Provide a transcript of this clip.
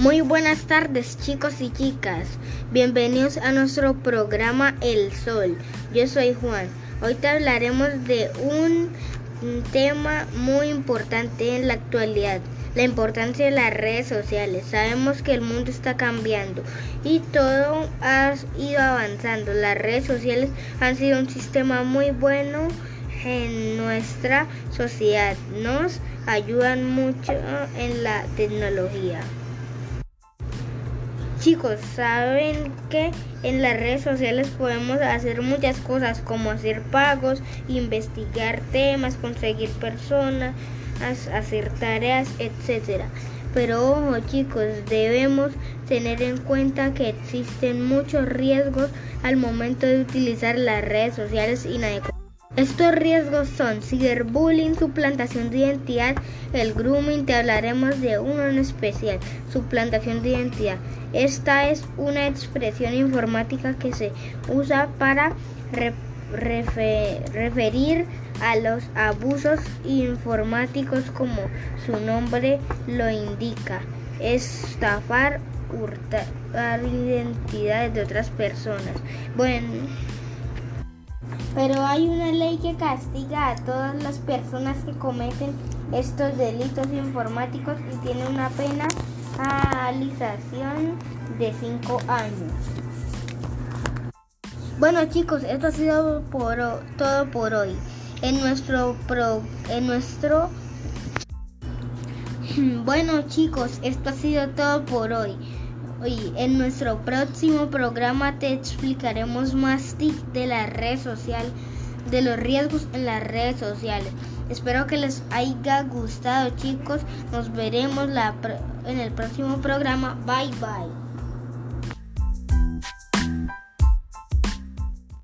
Muy buenas tardes chicos y chicas, bienvenidos a nuestro programa El Sol. Yo soy Juan. Hoy te hablaremos de un tema muy importante en la actualidad, la importancia de las redes sociales. Sabemos que el mundo está cambiando y todo ha ido avanzando. Las redes sociales han sido un sistema muy bueno en nuestra sociedad. Nos ayudan mucho en la tecnología. Chicos, saben que en las redes sociales podemos hacer muchas cosas como hacer pagos, investigar temas, conseguir personas, hacer tareas, etc. Pero ojo chicos, debemos tener en cuenta que existen muchos riesgos al momento de utilizar las redes sociales inadecuadas. Estos riesgos son ciberbullying, suplantación de identidad, el grooming, te hablaremos de uno en especial, suplantación de identidad. Esta es una expresión informática que se usa para referir a los abusos informáticos como su nombre lo indica, estafar, hurtar identidades de otras personas. Bueno, pero hay una ley que castiga a todas las personas que cometen estos delitos informáticos y tiene una pena alización de 5 años. Bueno chicos, esto ha sido por, todo por hoy. En nuestro pro, en nuestro Bueno chicos, esto ha sido todo por hoy. Hoy en nuestro próximo programa te explicaremos más tips de la red social, de los riesgos en las redes sociales. Espero que les haya gustado chicos. Nos veremos en el próximo programa. Bye bye.